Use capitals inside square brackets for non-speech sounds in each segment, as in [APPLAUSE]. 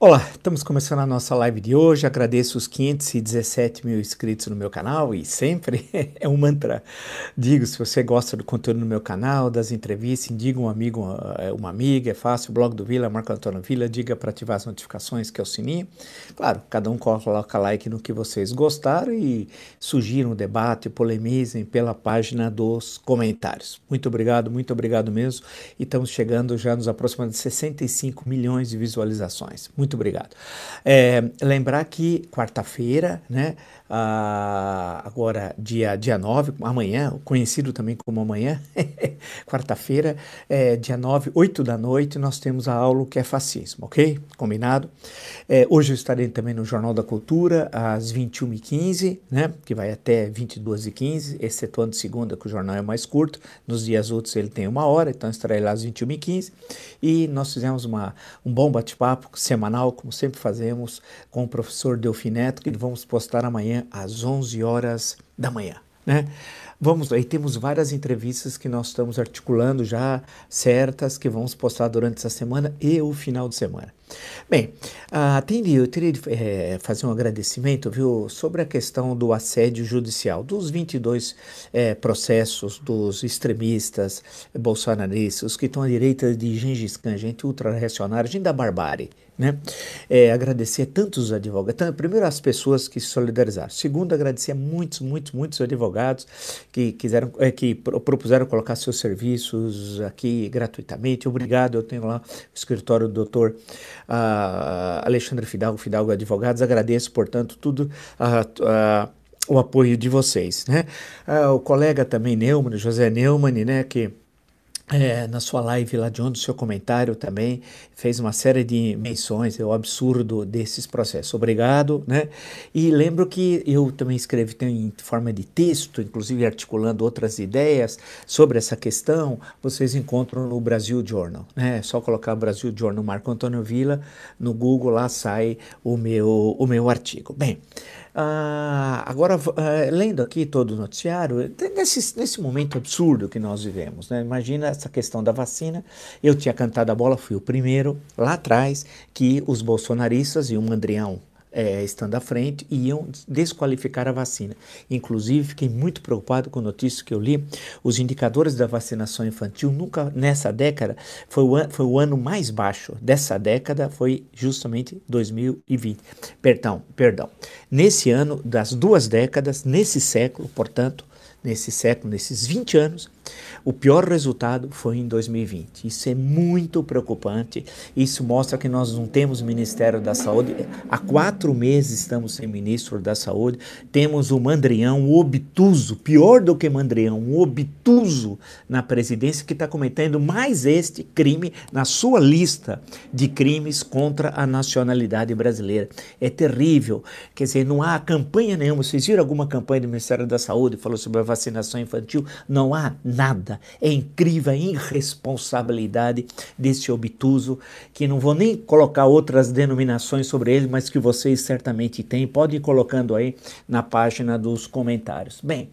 Olá, estamos começando a nossa live de hoje. Agradeço os 517 mil inscritos no meu canal e sempre [LAUGHS] é um mantra. Digo, se você gosta do conteúdo no meu canal, das entrevistas, indica um amigo, uma amiga, é fácil. Blog do Vila, Marco Antônio Vila, diga para ativar as notificações, que é o sininho. Claro, cada um coloca like no que vocês gostaram e sugiram o debate, polemizem pela página dos comentários. Muito obrigado, muito obrigado mesmo. E estamos chegando já nos aproximando de 65 milhões de visualizações. Muito muito obrigado. É, lembrar que quarta-feira, né? Ah, agora dia, dia 9, amanhã, conhecido também como amanhã, [LAUGHS] quarta-feira, é, dia 9, 8 da noite, nós temos a aula que é fascismo, ok? Combinado? É, hoje eu estarei também no Jornal da Cultura, às 21h15, né? Que vai até 22h15, excetuando segunda, que o jornal é mais curto, nos dias outros ele tem uma hora, então estarei lá às 21h15, e nós fizemos uma, um bom bate-papo semanal, como sempre fazemos, com o professor Delfineto, que vamos postar amanhã às 11 horas da manhã. Né? Vamos aí, temos várias entrevistas que nós estamos articulando já certas que vamos postar durante essa semana e o final de semana. Bem, uh, tem, eu teria de é, fazer um agradecimento, viu, sobre a questão do assédio judicial, dos 22 é, processos dos extremistas bolsonaristas, que estão à direita de Gengis Khan, gente ultra-reacionária, gente da barbárie, né? É, agradecer a tantos advogados, primeiro as pessoas que se solidarizaram, segundo agradecer a muitos, muitos, muitos advogados que quiseram, é, que propuseram colocar seus serviços aqui gratuitamente, obrigado, eu tenho lá o escritório do doutor uh, Alexandre Fidalgo, Fidalgo Advogados, agradeço, portanto, tudo uh, o apoio de vocês, né? o colega também Neumann, José Neumann, né, que é, na sua live lá de onde o seu comentário também fez uma série de menções, é o absurdo desses processos. Obrigado, né? E lembro que eu também escrevi em forma de texto, inclusive articulando outras ideias sobre essa questão, vocês encontram no Brasil Journal, né? É só colocar Brasil Journal Marco Antônio Vila no Google, lá sai o meu, o meu artigo. Bem, ah, agora, ah, lendo aqui todo o noticiário, nesse, nesse momento absurdo que nós vivemos, né? imagina essa questão da vacina. Eu tinha cantado a bola, fui o primeiro lá atrás que os bolsonaristas e o Mandrião é, estando à frente, iam desqualificar a vacina. Inclusive, fiquei muito preocupado com a notícia que eu li. Os indicadores da vacinação infantil nunca nessa década foi o, foi o ano mais baixo dessa década, foi justamente 2020. Perdão, perdão. Nesse ano das duas décadas, nesse século, portanto, nesse século, nesses 20 anos, o pior resultado foi em 2020. Isso é muito preocupante. Isso mostra que nós não temos Ministério da Saúde. Há quatro meses estamos sem ministro da Saúde. Temos o Mandrião, o obtuso, pior do que Mandrião, um obtuso na presidência que está cometendo mais este crime na sua lista de crimes contra a nacionalidade brasileira. É terrível. Quer dizer, não há campanha nenhuma. Vocês viram alguma campanha do Ministério da Saúde falou sobre a vacinação infantil? Não há nada. É incrível a irresponsabilidade desse obtuso, que não vou nem colocar outras denominações sobre ele, mas que vocês certamente têm. Pode ir colocando aí na página dos comentários. Bem,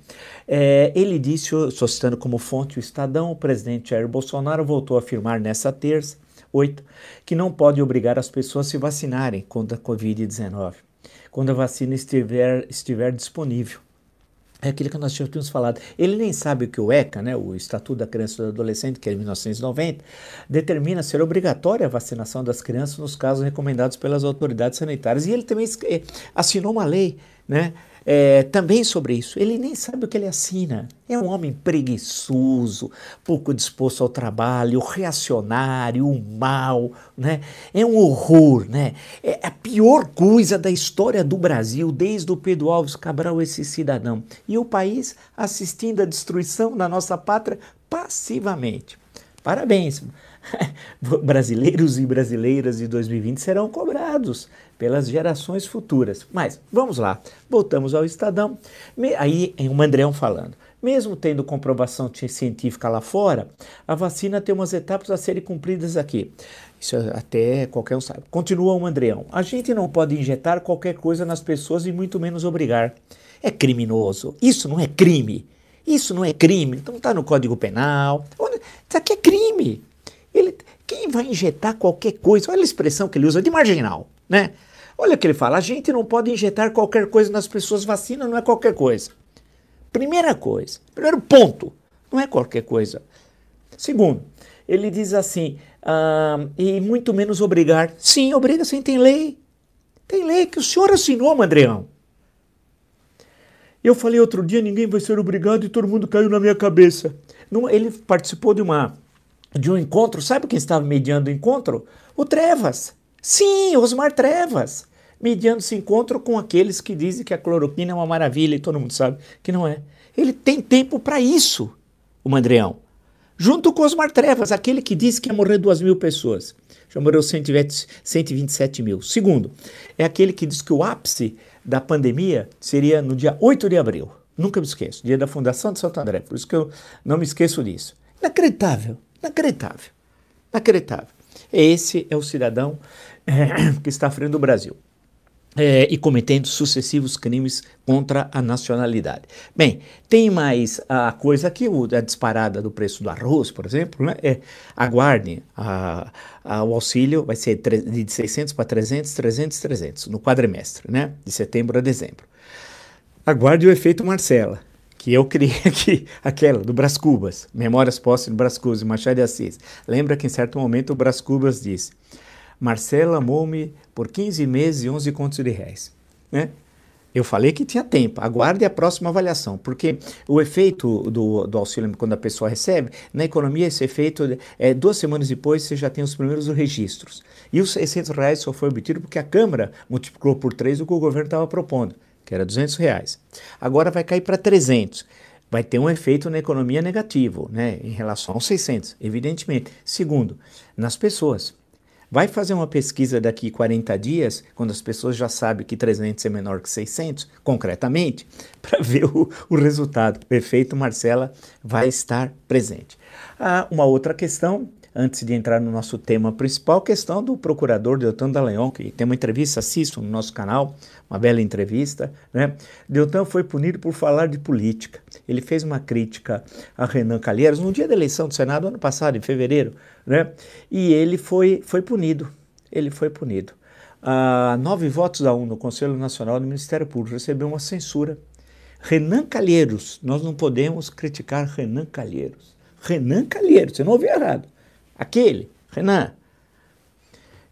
é, ele disse, estou citando como fonte o Estadão, o presidente Jair Bolsonaro voltou a afirmar nessa terça, 8, que não pode obrigar as pessoas a se vacinarem contra a Covid-19 quando a vacina estiver, estiver disponível. É aquilo que nós tínhamos falado. Ele nem sabe que o ECA, né, o Estatuto da Criança e do Adolescente, que é de 1990, determina ser obrigatória a vacinação das crianças nos casos recomendados pelas autoridades sanitárias. E ele também eh, assinou uma lei, né? É, também sobre isso. Ele nem sabe o que ele assina. É um homem preguiçoso, pouco disposto ao trabalho, reacionário, mal, né? É um horror, né? É a pior coisa da história do Brasil, desde o Pedro Alves Cabral, esse cidadão. E o país assistindo à destruição da nossa pátria passivamente. Parabéns. [LAUGHS] Brasileiros e brasileiras de 2020 serão cobrados pelas gerações futuras. Mas vamos lá, voltamos ao Estadão. Aí o Mandreão falando. Mesmo tendo comprovação científica lá fora, a vacina tem umas etapas a serem cumpridas aqui. Isso até qualquer um sabe. Continua o Mandreão. A gente não pode injetar qualquer coisa nas pessoas e muito menos obrigar. É criminoso. Isso não é crime. Isso não é crime, então está no Código Penal. Isso aqui é crime. Ele, quem vai injetar qualquer coisa, olha a expressão que ele usa de marginal. né? Olha o que ele fala: a gente não pode injetar qualquer coisa nas pessoas, vacina não é qualquer coisa. Primeira coisa, primeiro ponto, não é qualquer coisa. Segundo, ele diz assim, ah, e muito menos obrigar. Sim, obriga sim, tem lei. Tem lei que o senhor assinou, Mandreão. Eu falei outro dia, ninguém vai ser obrigado e todo mundo caiu na minha cabeça. ele participou de uma de um encontro, sabe quem estava mediando o encontro? O Trevas. Sim, Osmar Trevas. Mediando esse encontro com aqueles que dizem que a cloroquina é uma maravilha e todo mundo sabe que não é. Ele tem tempo para isso, o Mandreão. Junto com Osmar Trevas, aquele que disse que ia morrer duas mil pessoas. Já morreu 127 mil. Segundo, é aquele que diz que o ápice da pandemia seria no dia 8 de abril. Nunca me esqueço, dia da fundação de Santo André. Por isso que eu não me esqueço disso. Inacreditável, inacreditável, inacreditável. Esse é o cidadão é, [CLEARS THROAT] que está à frente do Brasil. É, e cometendo sucessivos crimes contra a nacionalidade. Bem, tem mais a coisa aqui, a disparada do preço do arroz, por exemplo, né? É, aguarde, a, a, o auxílio vai ser de 600 para 300, 300, 300 no quadrimestre, né? De setembro a dezembro. Aguarde o efeito Marcela, que eu criei [LAUGHS] aqui, aquela do Brás Cubas, Memórias Postas do Brás Cubas, Machado de Assis. Lembra que em certo momento o Brás Cubas disse Marcela amou-me por 15 meses e 11 contos de réis. Né? Eu falei que tinha tempo, aguarde a próxima avaliação, porque o efeito do, do auxílio quando a pessoa recebe, na economia esse efeito é duas semanas depois você já tem os primeiros registros. E os 600 reais só foi obtido porque a Câmara multiplicou por três o que o governo estava propondo, que era 200 reais. Agora vai cair para 300 vai ter um efeito na economia negativo, né, em relação aos 600, evidentemente. Segundo, nas pessoas. Vai fazer uma pesquisa daqui 40 dias, quando as pessoas já sabem que 300 é menor que 600, concretamente, [LAUGHS] para ver o, o, resultado. O efeito Marcela vai estar presente. Ah, uma outra questão, antes de entrar no nosso tema principal, questão do procurador Deltan Dallagnol, que tem uma entrevista, assistam no nosso canal, uma bela entrevista. Né? Deltan foi punido por falar de política. Ele fez uma crítica a Renan Calheiros no dia da eleição do Senado, ano passado, em fevereiro, né? E ele foi, foi punido. Ele foi punido. Ah, nove votos a um no Conselho Nacional do Ministério Público recebeu uma censura. Renan Calheiros, nós não podemos criticar Renan Calheiros. Renan Calheiros, você não ouviu errado. Aquele, Renan.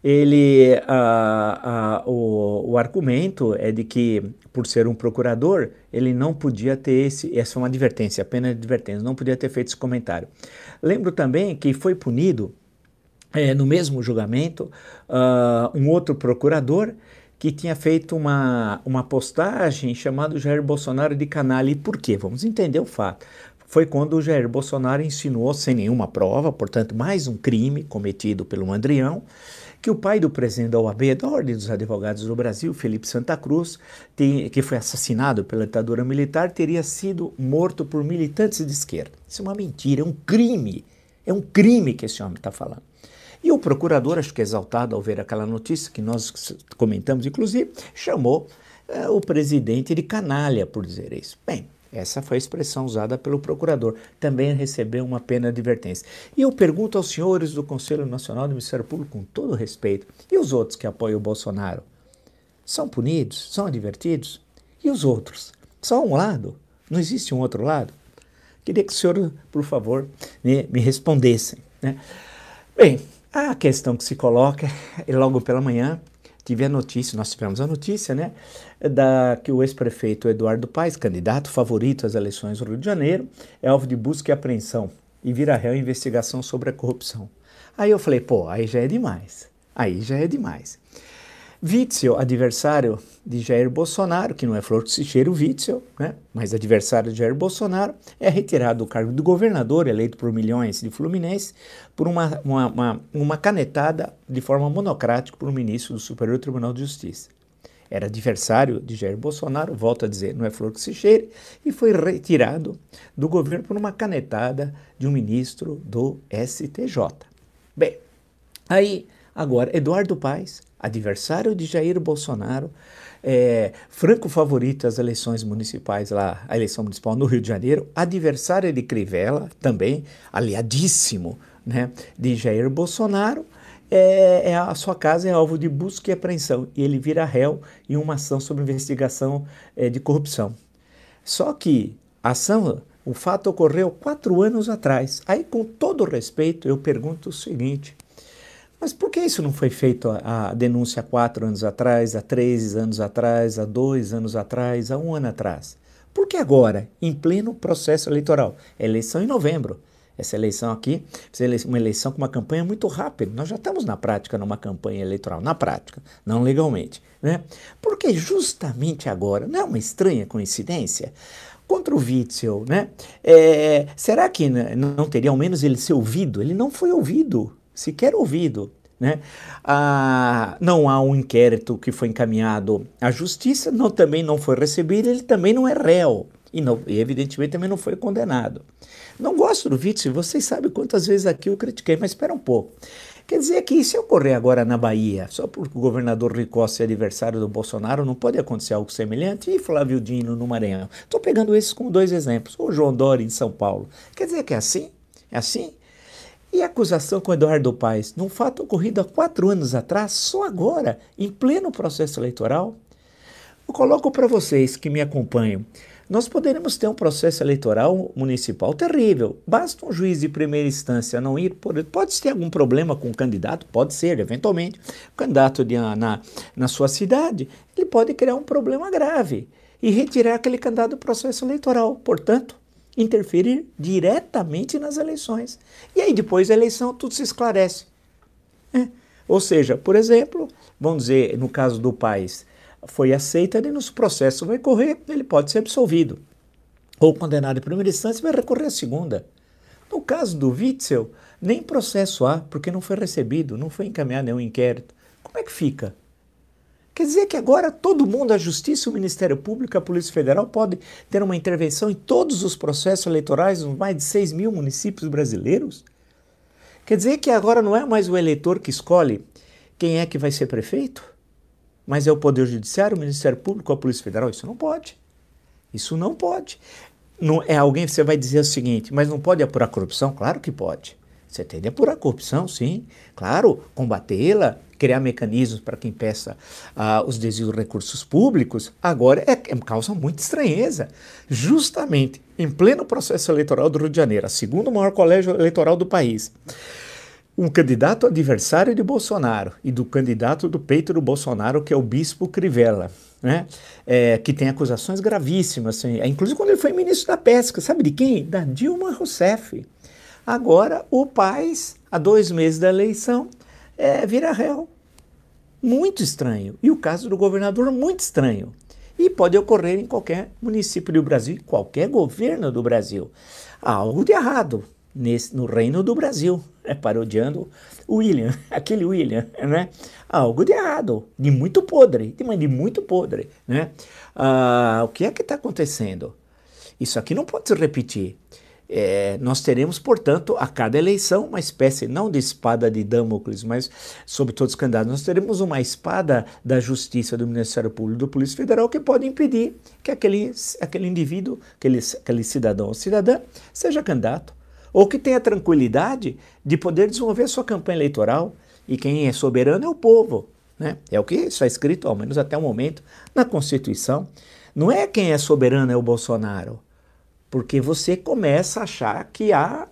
Ele, ah, ah, o, o argumento é de que, por ser um procurador, ele não podia ter esse. Essa é uma advertência, apenas advertência, não podia ter feito esse comentário. Lembro também que foi punido, é, no mesmo julgamento, uh, um outro procurador que tinha feito uma, uma postagem chamado Jair Bolsonaro de canalha. E por quê? Vamos entender o fato. Foi quando o Jair Bolsonaro insinuou, sem nenhuma prova, portanto, mais um crime cometido pelo Andrião, que o pai do presidente da OAB, da Ordem dos Advogados do Brasil, Felipe Santa Cruz, que foi assassinado pela ditadura militar, teria sido morto por militantes de esquerda. Isso é uma mentira, é um crime. É um crime que esse homem está falando. E o procurador, acho que exaltado ao ver aquela notícia que nós comentamos, inclusive, chamou é, o presidente de canalha por dizer isso. Bem, essa foi a expressão usada pelo procurador. Também recebeu uma pena de advertência. E eu pergunto aos senhores do Conselho Nacional do Ministério Público, com todo respeito, e os outros que apoiam o Bolsonaro? São punidos? São advertidos? E os outros? Só um lado? Não existe um outro lado? Queria que o senhor, por favor, me, me respondessem. Né? Bem, a questão que se coloca é [LAUGHS] logo pela manhã, tive a notícia, nós tivemos a notícia, né, da que o ex-prefeito Eduardo Paes, candidato favorito às eleições do Rio de Janeiro, é alvo de busca e apreensão e vira réu em investigação sobre a corrupção. Aí eu falei, pô, aí já é demais. Aí já é demais. Witzel, adversário de Jair Bolsonaro, que não é flor que se cheira o Witzel, né? mas adversário de Jair Bolsonaro, é retirado do cargo de governador, eleito por milhões de fluminenses, por uma, uma, uma, uma canetada de forma monocrática por um ministro do Superior Tribunal de Justiça. Era adversário de Jair Bolsonaro, volto a dizer, não é flor que se cheire, e foi retirado do governo por uma canetada de um ministro do STJ. Bem, aí agora Eduardo Paes adversário de Jair Bolsonaro, é, franco favorito às eleições municipais lá, a eleição municipal no Rio de Janeiro, adversário de Crivella, também aliadíssimo né, de Jair Bolsonaro, é, é, a sua casa é alvo de busca e apreensão e ele vira réu em uma ação sobre investigação é, de corrupção. Só que a ação, o fato ocorreu quatro anos atrás. Aí, com todo respeito, eu pergunto o seguinte: mas por que isso não foi feito a, a denúncia há quatro anos atrás, há três anos atrás, há dois anos atrás, há um ano atrás? Por que agora, em pleno processo eleitoral? Eleição em novembro. Essa eleição aqui, uma eleição com uma campanha muito rápida. Nós já estamos na prática numa campanha eleitoral, na prática, não legalmente. Né? Porque justamente agora, não é uma estranha coincidência? Contra o Witzel, né? É, será que não teria ao menos ele ser ouvido? Ele não foi ouvido sequer ouvido. Né? Ah, não há um inquérito que foi encaminhado à justiça, não, também não foi recebido, ele também não é réu. E, não, e evidentemente também não foi condenado. Não gosto do Witzel, vocês sabem quantas vezes aqui eu critiquei, mas espera um pouco. Quer dizer que se ocorrer agora na Bahia, só porque o governador Costa é adversário do Bolsonaro, não pode acontecer algo semelhante? E Flávio Dino no Maranhão? Estou pegando esses como dois exemplos. Ou João Dória em São Paulo. Quer dizer que é assim? É assim? E a acusação com Eduardo Paes, num fato ocorrido há quatro anos atrás, só agora, em pleno processo eleitoral? Eu coloco para vocês que me acompanham. Nós poderemos ter um processo eleitoral municipal terrível. Basta um juiz de primeira instância não ir. Por, pode ter algum problema com o candidato, pode ser, eventualmente. O candidato de, na, na sua cidade, ele pode criar um problema grave e retirar aquele candidato do processo eleitoral. Portanto, interferir diretamente nas eleições. E aí, depois da eleição, tudo se esclarece. É. Ou seja, por exemplo, vamos dizer, no caso do país, foi aceita, e no processo vai correr, ele pode ser absolvido. Ou condenado em primeira instância, vai recorrer à segunda. No caso do Witzel, nem processo há, porque não foi recebido, não foi encaminhado nenhum inquérito. Como é que fica? Quer dizer que agora todo mundo, a Justiça, o Ministério Público, a Polícia Federal, pode ter uma intervenção em todos os processos eleitorais nos mais de 6 mil municípios brasileiros? Quer dizer que agora não é mais o eleitor que escolhe quem é que vai ser prefeito? Mas é o Poder Judiciário, o Ministério Público, a Polícia Federal? Isso não pode. Isso não pode. Não, é alguém, você vai dizer o seguinte, mas não pode apurar corrupção? Claro que pode. Você tem de apurar corrupção, sim. Claro, combatê-la, criar mecanismos para quem peça uh, os desvios de recursos públicos, agora é, é, causa muita estranheza. Justamente em pleno processo eleitoral do Rio de Janeiro, a segundo maior colégio eleitoral do país, um candidato adversário de Bolsonaro e do candidato do peito do Bolsonaro, que é o bispo Crivella, né? É, que tem acusações gravíssimas, assim, inclusive quando ele foi ministro da Pesca, sabe de quem? Da Dilma Rousseff. Agora, o Paz, há dois meses da eleição, é, vira réu. Muito estranho. E o caso do governador, muito estranho. E pode ocorrer em qualquer município do Brasil, qualquer governo do Brasil. Há algo de errado nesse, no reino do Brasil, é, parodiando o William, [LAUGHS] aquele William, né? Algo de errado, de muito podre, de, de muito podre, né? Ah, o que é que está acontecendo? Isso aqui não pode se repetir. É, nós teremos, portanto, a cada eleição uma espécie, não de espada de Damocles, mas sobre todos os candidatos, nós teremos uma espada da Justiça, do Ministério Público, do Polícia Federal, que pode impedir que aquele, aquele indivíduo, aquele, aquele cidadão ou cidadã, seja candidato, ou que tenha tranquilidade de poder desenvolver sua campanha eleitoral. E quem é soberano é o povo. Né? É o que está escrito, ao menos até o momento, na Constituição. Não é quem é soberano é o Bolsonaro porque você começa a achar que há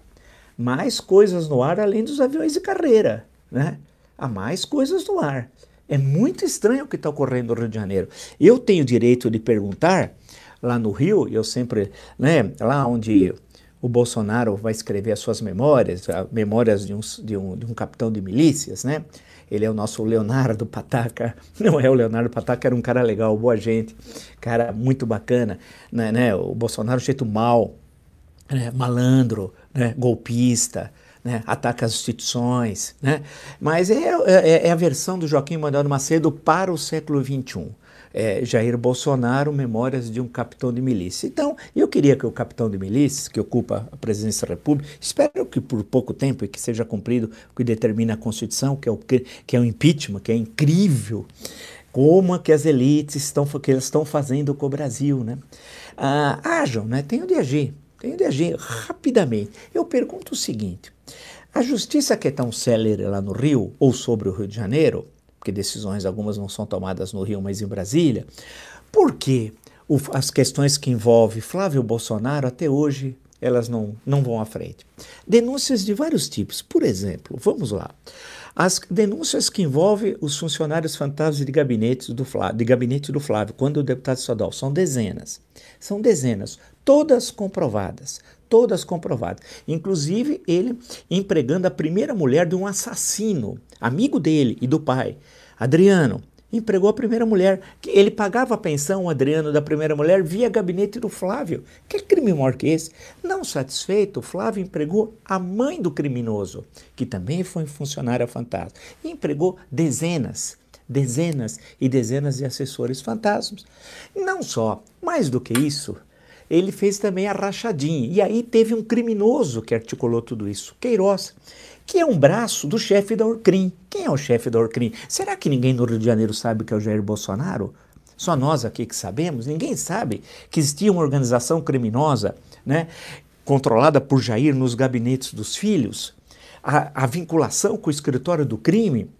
mais coisas no ar além dos aviões de carreira, né? Há mais coisas no ar. É muito estranho o que está ocorrendo no Rio de Janeiro. Eu tenho direito de perguntar lá no Rio, eu sempre, né, lá onde o Bolsonaro vai escrever as suas memórias, memórias de um, de um, de um capitão de milícias, né? Ele é o nosso Leonardo Pataca. [LAUGHS] Não é o Leonardo Pataca, era um cara legal, boa gente, cara muito bacana. Né, né? O Bolsonaro, jeito mal, né? malandro, né? golpista. Né, ataca as instituições, né? mas é, é, é, a versão do Joaquim Manuel Macedo para o século XXI é, Jair Bolsonaro, Memórias de um Capitão de Milícia. Então, eu queria que o capitão de milícia, que ocupa a presidência da República, espero que por pouco tempo e que seja cumprido o que determina a Constituição, que é o, que é o impeachment, que é incrível, como é que as elites estão, que elas estão fazendo com o Brasil, né? Ah, ajam, né? Tenham de agir, tenham de agir rapidamente. Eu pergunto o seguinte, A justiça que é tão célere lá no Rio, ou sobre o Rio de Janeiro, porque decisões algumas não são tomadas no Rio, mas em Brasília, por que as questões que envolvem Flávio Bolsonaro até hoje elas não, não vão à frente? Denúncias de vários tipos. Por exemplo, vamos lá. As denúncias que envolvem os funcionários fantasmas de gabinete do Flávio, de gabinete do Flávio, quando o deputado estadual, são dezenas. São dezenas, todas comprovadas, todas comprovadas. Inclusive ele empregando a primeira mulher de um assassino, amigo dele e do pai, Adriano empregou a primeira mulher. Ele pagava a pensão, o Adriano, da primeira mulher, via gabinete do Flávio. Que crime maior que esse? Não satisfeito, Flávio empregou a mãe do criminoso, que também foi funcionária fantasma. E empregou dezenas, dezenas e dezenas de assessores fantasmas. Não só, mais do que isso, ele fez também a rachadinha. E aí teve um criminoso que articulou tudo isso, Queiroz que é um braço do chefe da Orcrim. Quem é o chefe da Orcrim? Será que ninguém no Rio de Janeiro sabe que é o Jair Bolsonaro? Só nós aqui que sabemos? Ninguém sabe que existia uma organização criminosa, né, controlada por Jair nos gabinetes dos filhos? A, a vinculação com o escritório do crime?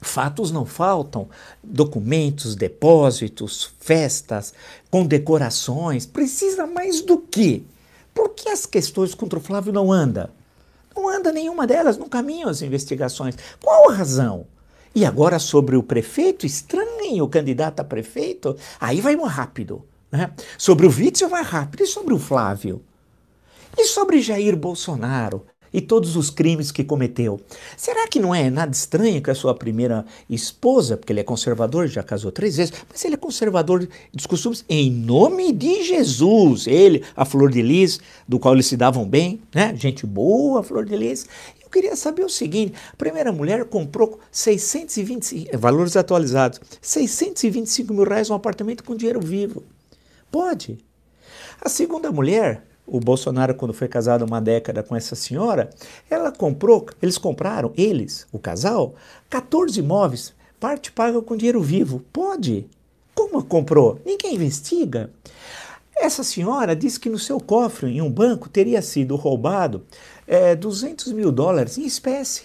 Fatos não faltam, documentos, depósitos, festas, condecorações. Precisa mais do que? Por que as questões contra o Flávio não andam? Não anda nenhuma delas no caminho as investigações. Qual a razão? E agora sobre o prefeito, estranho, o candidato a prefeito, aí vai mais rápido. Né? Sobre o Witzel vai rápido. E sobre o Flávio? E sobre Jair Bolsonaro? E todos os crimes que cometeu. Será que não é nada estranho que a sua primeira esposa, porque ele é conservador, já casou três vezes, mas ele é conservador dos costumes em nome de Jesus. Ele, a Flor de Lis, do qual eles se davam bem, né? Gente boa, Flor de Lis. Eu queria saber o seguinte: a primeira mulher comprou 625, valores atualizados, 625 mil reais um apartamento com dinheiro vivo. Pode. A segunda mulher o Bolsonaro, quando foi casado uma década com essa senhora, ela comprou, eles compraram, eles, o casal, 14 imóveis, parte paga com dinheiro vivo. Pode. Como comprou? Ninguém investiga. Essa senhora disse que no seu cofre, em um banco, teria sido roubado é, 200 mil dólares em espécie.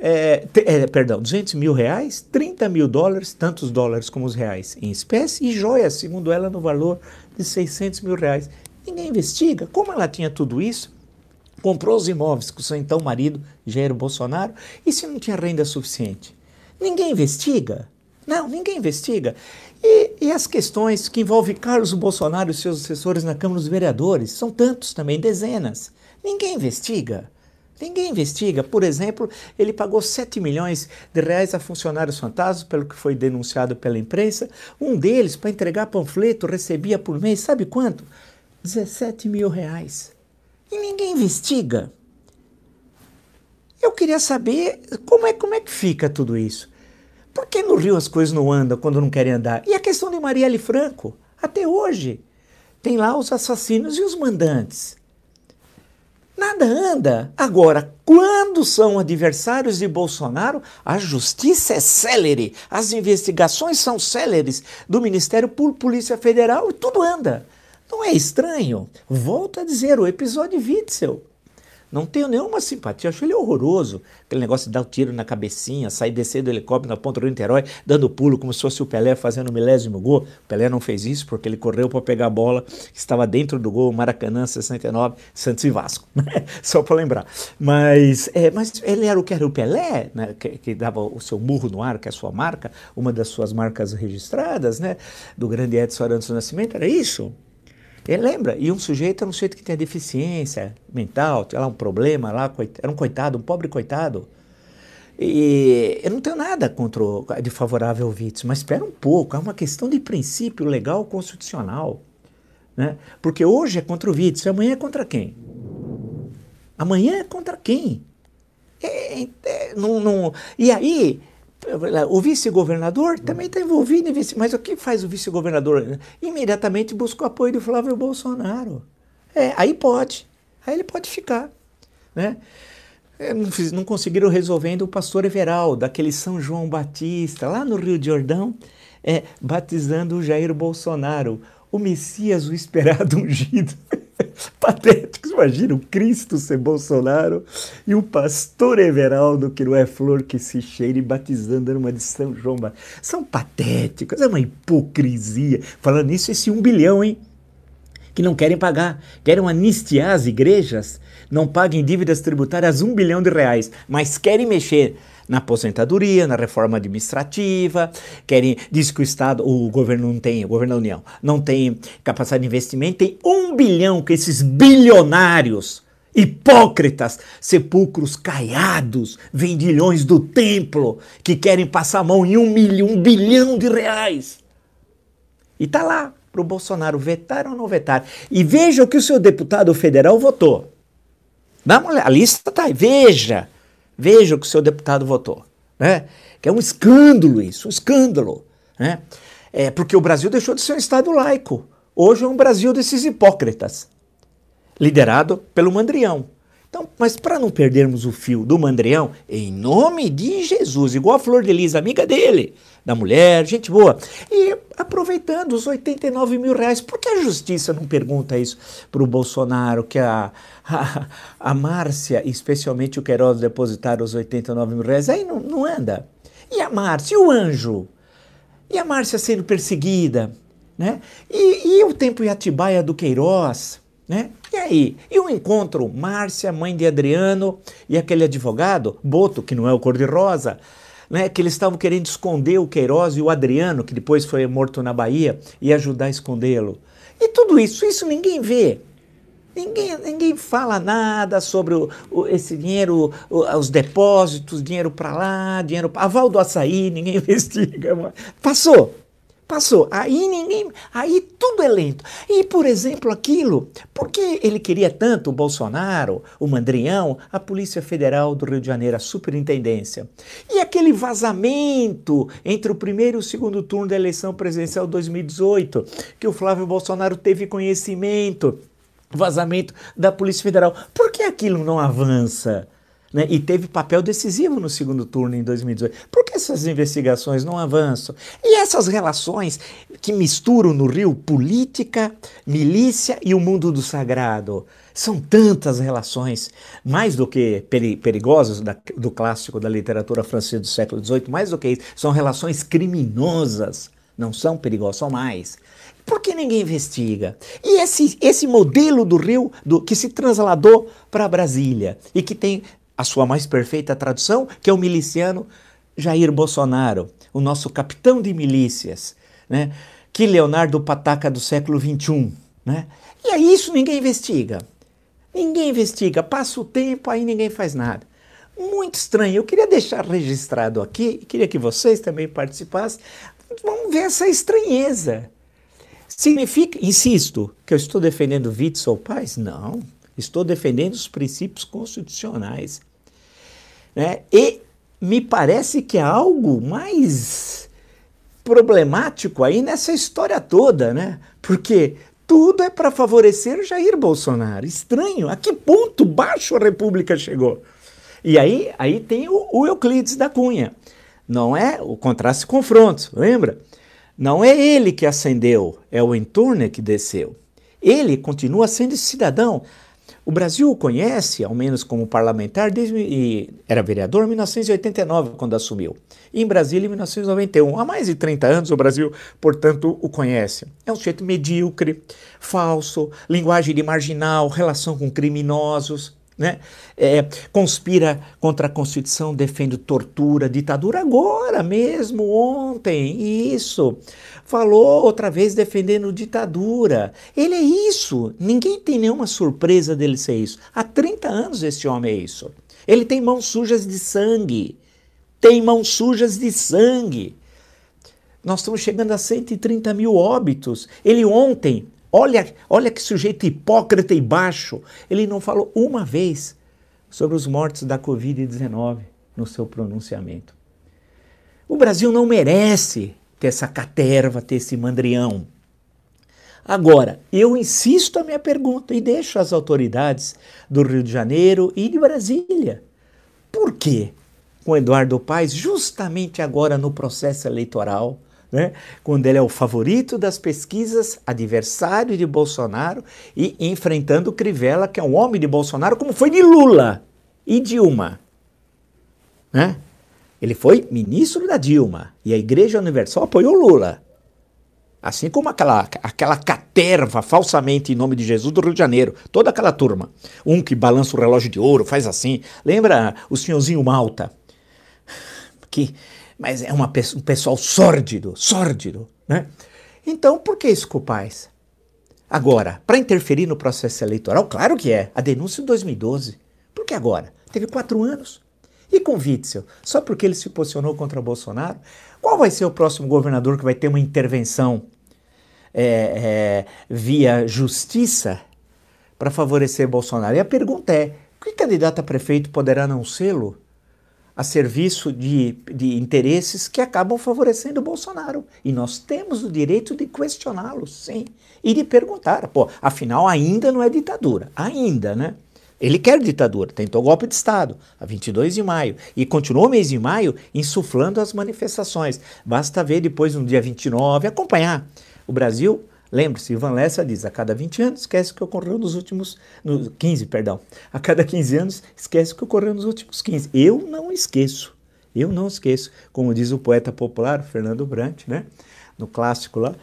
É, é, perdão, 200 mil reais, 30 mil dólares, tantos dólares como os reais em espécie, e joias, segundo ela, no valor de 600 mil reais. Ninguém investiga. Como ela tinha tudo isso, comprou os imóveis com seu então marido, Jair Bolsonaro, e se não tinha renda suficiente? Ninguém investiga. Não, ninguém investiga. E, e, as questões que envolvem Carlos Bolsonaro e seus assessores na Câmara dos Vereadores? São tantos também, dezenas. Ninguém investiga. Ninguém investiga. Por exemplo, ele pagou 7 milhões de reais a funcionários fantasmas, pelo que foi denunciado pela imprensa. Um deles, para entregar panfleto, recebia por mês, sabe quanto? 17 mil reais. E ninguém investiga. Eu queria saber como é, como é que fica tudo isso. Por que no Rio as coisas não andam quando não querem andar? E a questão de Marielle Franco, até hoje. Tem lá os assassinos e os mandantes. Nada anda. Agora, quando são adversários de Bolsonaro, a justiça é célere, as investigações são céleres do Ministério Público, Polícia Federal e tudo anda. Não é estranho? Volto a dizer, o episódio Witzel. Não tenho nenhuma simpatia, acho ele horroroso. Aquele negócio de dar o um tiro na cabecinha, sair descer do helicóptero na ponta do Niterói, dando pulo como se fosse o Pelé fazendo o milésimo gol. O Pelé não fez isso porque ele correu para pegar a bola que estava dentro do gol, Maracanã 69, Santos e Vasco. [LAUGHS] Né? Só para lembrar. Mas, é, mas ele era o que era o Pelé, né? que, que, dava o seu murro no ar, que é a sua marca, uma das suas marcas registradas, né? do grande Edson Arantes do Nascimento, era isso? Ele lembra, e um sujeito era um sujeito que tinha deficiência mental, tinha lá um problema, lá, era um coitado, um pobre coitado. E eu não tenho nada contra o, de favorável ao Witz, mas espera um pouco, é uma questão de princípio legal constitucional. Né? Porque hoje é contra o Witz, amanhã é contra quem? Amanhã é contra quem? É, é, não, não, e aí, o vice-governador também está envolvido em vice. Mas o que faz o vice-governador? Imediatamente busca o apoio do Flávio Bolsonaro. É, aí pode. Aí ele pode ficar. Né? É, não, não conseguiram resolvendo o pastor Everaldo, daquele São João Batista, lá no Rio de Jordão, é, batizando o Jair Bolsonaro, o Messias, o esperado [LAUGHS] ungido. [LAUGHS] Patéticos. Imagina o Cristo ser Bolsonaro e o pastor Everaldo, que não é flor que se cheire, batizando numa de São João. São patéticos, é uma hipocrisia. Falando nisso, esse um bilhão, hein? Que não querem pagar, querem anistiar as igrejas, não paguem dívidas tributárias um bilhão de reais, mas querem mexer na aposentadoria, na reforma administrativa, querem, diz que o Estado, o governo não tem, o governo da União, não tem capacidade de investimento, tem um bilhão que esses bilionários, hipócritas, sepulcros caiados, vendilhões do templo, que querem passar a mão em um milhão, um bilhão de reais. E tá lá para o Bolsonaro vetar ou não vetar. E veja o que o seu deputado federal votou. Dá uma olhada, a lista tá aí, veja. Veja o que o seu deputado votou. Né? Que é um escândalo isso, um escândalo. Né? É porque o Brasil deixou de ser um Estado laico. Hoje é um Brasil desses hipócritas, liderado pelo Mandrião. Então, mas para não perdermos o fio do Mandrião, em nome de Jesus, igual a Flor de Lis, amiga dele, da mulher, gente boa, e aproveitando os 89 mil reais, por que a justiça não pergunta isso para o Bolsonaro, que a, [LAUGHS] a, a Márcia, especialmente o Queiroz, depositaram os 89 mil reais? Aí não, não anda. E a Márcia, e o anjo? E a Márcia sendo perseguida? Né? E, e o tempo em Atibaia do Queiroz? Né? E aí? E o encontro Márcia, mãe de Adriano, e aquele advogado, Boto, que não é o cor-de-rosa, né, que eles estavam querendo esconder o Queiroz e o Adriano, que depois foi morto na Bahia, e ajudar a escondê-lo. E tudo isso, isso ninguém vê. Ninguém, ninguém fala nada sobre o, o, esse dinheiro, o, os depósitos, dinheiro para lá, dinheiro para. Aval do açaí, ninguém [LAUGHS] investiga. Passou. Passou. Aí ninguém. Aí tudo é lento. E, por exemplo, aquilo, porque ele queria tanto o Bolsonaro, o Mandrião, a Polícia Federal do Rio de Janeiro, a superintendência. E aquele vazamento entre o primeiro e o segundo turno da eleição presidencial de 2018, que o Flávio Bolsonaro teve conhecimento. Vazamento da Polícia Federal. Por que aquilo não avança? Né, e teve papel decisivo no segundo turno em 2018. Por que essas investigações não avançam? E essas relações que misturam no Rio política, milícia e o mundo do sagrado? São tantas relações, mais do que peri perigosas da, do clássico da literatura francesa do século XVIII, mais do que isso, são relações criminosas. Não são perigosas, são mais. Por que ninguém investiga? E esse, esse modelo do Rio do, que se trasladou para Brasília e que tem a sua mais perfeita tradução, que é o miliciano Jair Bolsonaro, o nosso capitão de milícias, né? que Leonardo Pataca do século XXI. Né? E aí isso ninguém investiga. Ninguém investiga, passa o tempo, aí ninguém faz nada. Muito estranho. Eu queria deixar registrado aqui, queria que vocês também participassem. Vamos ver essa estranheza. Significa, insisto, que eu estou defendendo Witzel Paz? Não. Estou defendendo os princípios constitucionais. Né? E me parece que há algo mais problemático aí nessa história toda, né? Porque tudo é para favorecer Jair Bolsonaro. Estranho, a que ponto baixo a República chegou? E aí, aí tem o, o Euclides da Cunha. Não é o contraste e confronto, lembra? Não é ele que acendeu, é o entorno que desceu. Ele continua sendo cidadão. O Brasil o conhece, ao menos como parlamentar, desde era vereador em 1989, quando assumiu. E em Brasília, em 1991. Há mais de 30 anos, o Brasil, portanto, o conhece. É um sujeito medíocre, falso, linguagem de marginal, relação com criminosos. Né? É, conspira contra a Constituição, defende tortura, ditadura, agora mesmo, ontem, isso falou outra vez defendendo ditadura. Ele é isso. Ninguém tem nenhuma surpresa dele ser isso. Há 30 anos esse homem é isso. Ele tem mãos sujas de sangue. Tem mãos sujas de sangue. Nós estamos chegando a 130 mil óbitos. Ele ontem, olha, olha que sujeito hipócrita e baixo, ele não falou uma vez sobre os mortos da Covid-19 no seu pronunciamento. O Brasil não merece ter essa caterva, ter esse mandrião. Agora, eu insisto a minha pergunta e deixo as autoridades do Rio de Janeiro e de Brasília. Por que com Eduardo Paes, justamente agora no processo eleitoral, né? quando ele é o favorito das pesquisas, adversário de Bolsonaro e enfrentando Crivella, que é um homem de Bolsonaro, como foi de Lula e Dilma. Né? Ele foi ministro da Dilma e a Igreja Universal apoiou Lula. Assim como aquela, aquela caterva falsamente em nome de Jesus do Rio de Janeiro, toda aquela turma. Um que balança o relógio de ouro, faz assim. Lembra o senhorzinho Malta? Que, mas é uma, um pessoal sórdido, sórdido, né? Então, por que isso, culpais? Agora, para interferir no processo eleitoral, claro que é. A denúncia em 2012. Por que agora? Teve quatro anos. E com Witzel? Só porque ele se posicionou contra Bolsonaro? Qual vai ser o próximo governador que vai ter uma intervenção é, é, via justiça para favorecer Bolsonaro? E a pergunta é: que candidato a prefeito poderá não sê-lo a serviço de, de interesses que acabam favorecendo Bolsonaro? E nós temos o direito de questioná-lo, sim, e de perguntar: pô, afinal, ainda não é ditadura, ainda, né? Ele quer ditadura, tentou golpe de Estado, a 22 de maio, e continuou o mês de maio insuflando as manifestações. Basta ver depois, no dia 29, acompanhar. O Brasil, lembre-se, Ivan Lessa diz, a cada 20 anos esquece o que ocorreu nos últimos, no, 15, perdão, a cada 15 anos esquece o que ocorreu nos últimos 15. Eu não esqueço, eu não esqueço, como diz o poeta popular Fernando Brant, né, no clássico lá,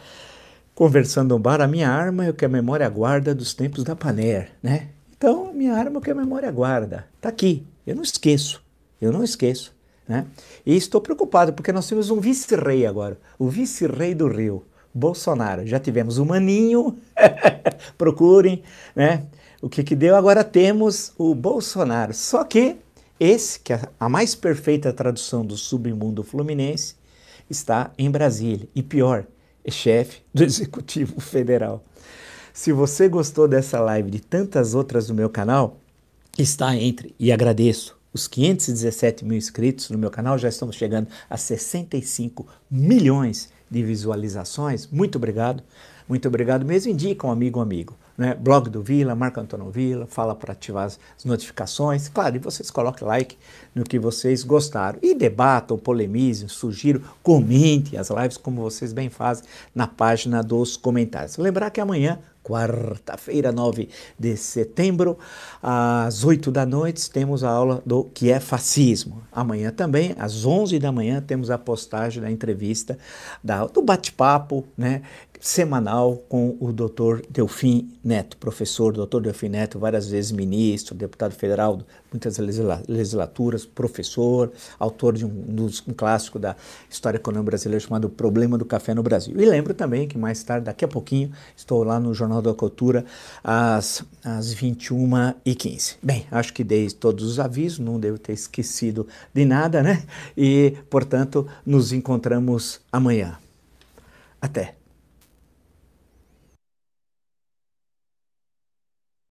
conversando no bar, a minha arma é o que a memória guarda dos tempos da Paner, né? Então, minha arma que a memória guarda. Está aqui. Eu não esqueço. Eu não esqueço. Né? E estou preocupado porque nós temos um vice-rei agora. O vice-rei do Rio, Bolsonaro. Já tivemos o Maninho. [LAUGHS] Procurem. Né? O que, que deu? Agora temos o Bolsonaro. Só que esse, que é a mais perfeita tradução do submundo fluminense, está em Brasília. E pior, é chefe do Executivo Federal. Se você gostou dessa live de tantas outras do meu canal, está entre, e agradeço, os 517 mil inscritos no meu canal, já estamos chegando a 65 milhões de visualizações. Muito obrigado, muito obrigado mesmo. Indica um amigo, um amigo. Né? Blog do Vila, Marco Antônio Vila, fala para ativar as notificações. Claro, e vocês coloquem like no que vocês gostaram. E debatam, polemizem, sugiram, comentem as lives como vocês bem fazem na página dos comentários. Lembrar que amanhã quarta-feira, 9 de setembro, às 8 da noite, temos a aula do que é fascismo. Amanhã também, às 11 da manhã, temos a postagem da entrevista, da, do bate-papo, né, semanal com o doutor Delfim Neto, professor doutor Delfim Neto, várias vezes ministro, deputado federal, muitas legislaturas, professor, autor de um, um clássico da história econômica brasileira chamado Problema do Café no Brasil. E lembro também que mais tarde, daqui a pouquinho, estou lá no Jornal da Cultura às, às 21h15. Bem, acho que dei todos os avisos, não devo ter esquecido de nada, né? E, portanto, nos encontramos amanhã. Até!